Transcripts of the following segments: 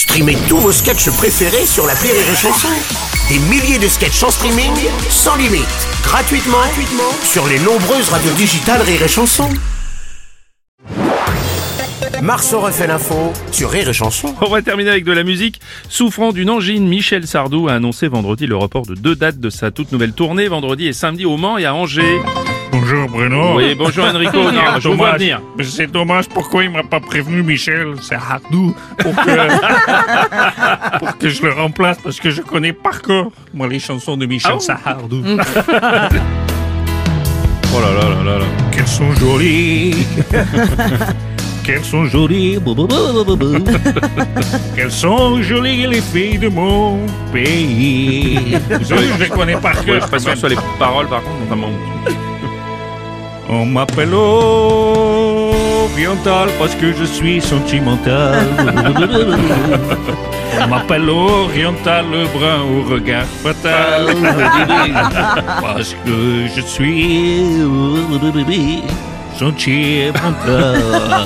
Streamez tous vos sketchs préférés sur la Rire et Chanson. Des milliers de sketchs en streaming, sans limite, gratuitement, gratuitement sur les nombreuses radios digitales Rire et Chanson. Marceau refait l'info sur Rire et Chanson. On va terminer avec de la musique. Souffrant d'une angine, Michel Sardou a annoncé vendredi le report de deux dates de sa toute nouvelle tournée, vendredi et samedi au Mans et à Angers. Bonjour Bruno. Oui, bonjour Enrico, non, je vous vois venir. Mais C'est dommage, pourquoi il m'a pas prévenu Michel? C'est Hardou pour que, pour que je le remplace parce que je connais par cœur moi les chansons de Michel Ah bon Sardou. Oh là là là là là. Qu'elles sont jolies. Qu'elles sont jolies. Qu'elles sont jolies les filles de mon pays. Vous savez, je les connais par Ouais, cœur. je suis pas sûr sur les paroles par contre, notamment. On m'appelle oriental parce que je suis sentimental. On m'appelle oriental, le brun au regard fatal. Parce que je suis sentimental.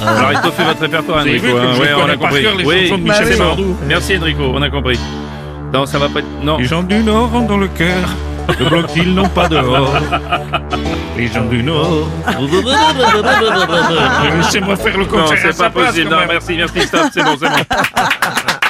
Alors il te fait votre répertoire Enrico. hein. Ouais, on a compris. cœur les Oui, chansons de Michel c'est bon. Sardou. Merci Enrico, on a compris. Non, ça va pas être... Non. Les gens du Nord ont dans le cœur le bloc qu'ils n'ont pas dehors. Les gens du Nord. Laissez-moi faire le Non, concert à c'est pas possible. Non, merci, merci, stop, c'est bon, c'est bon.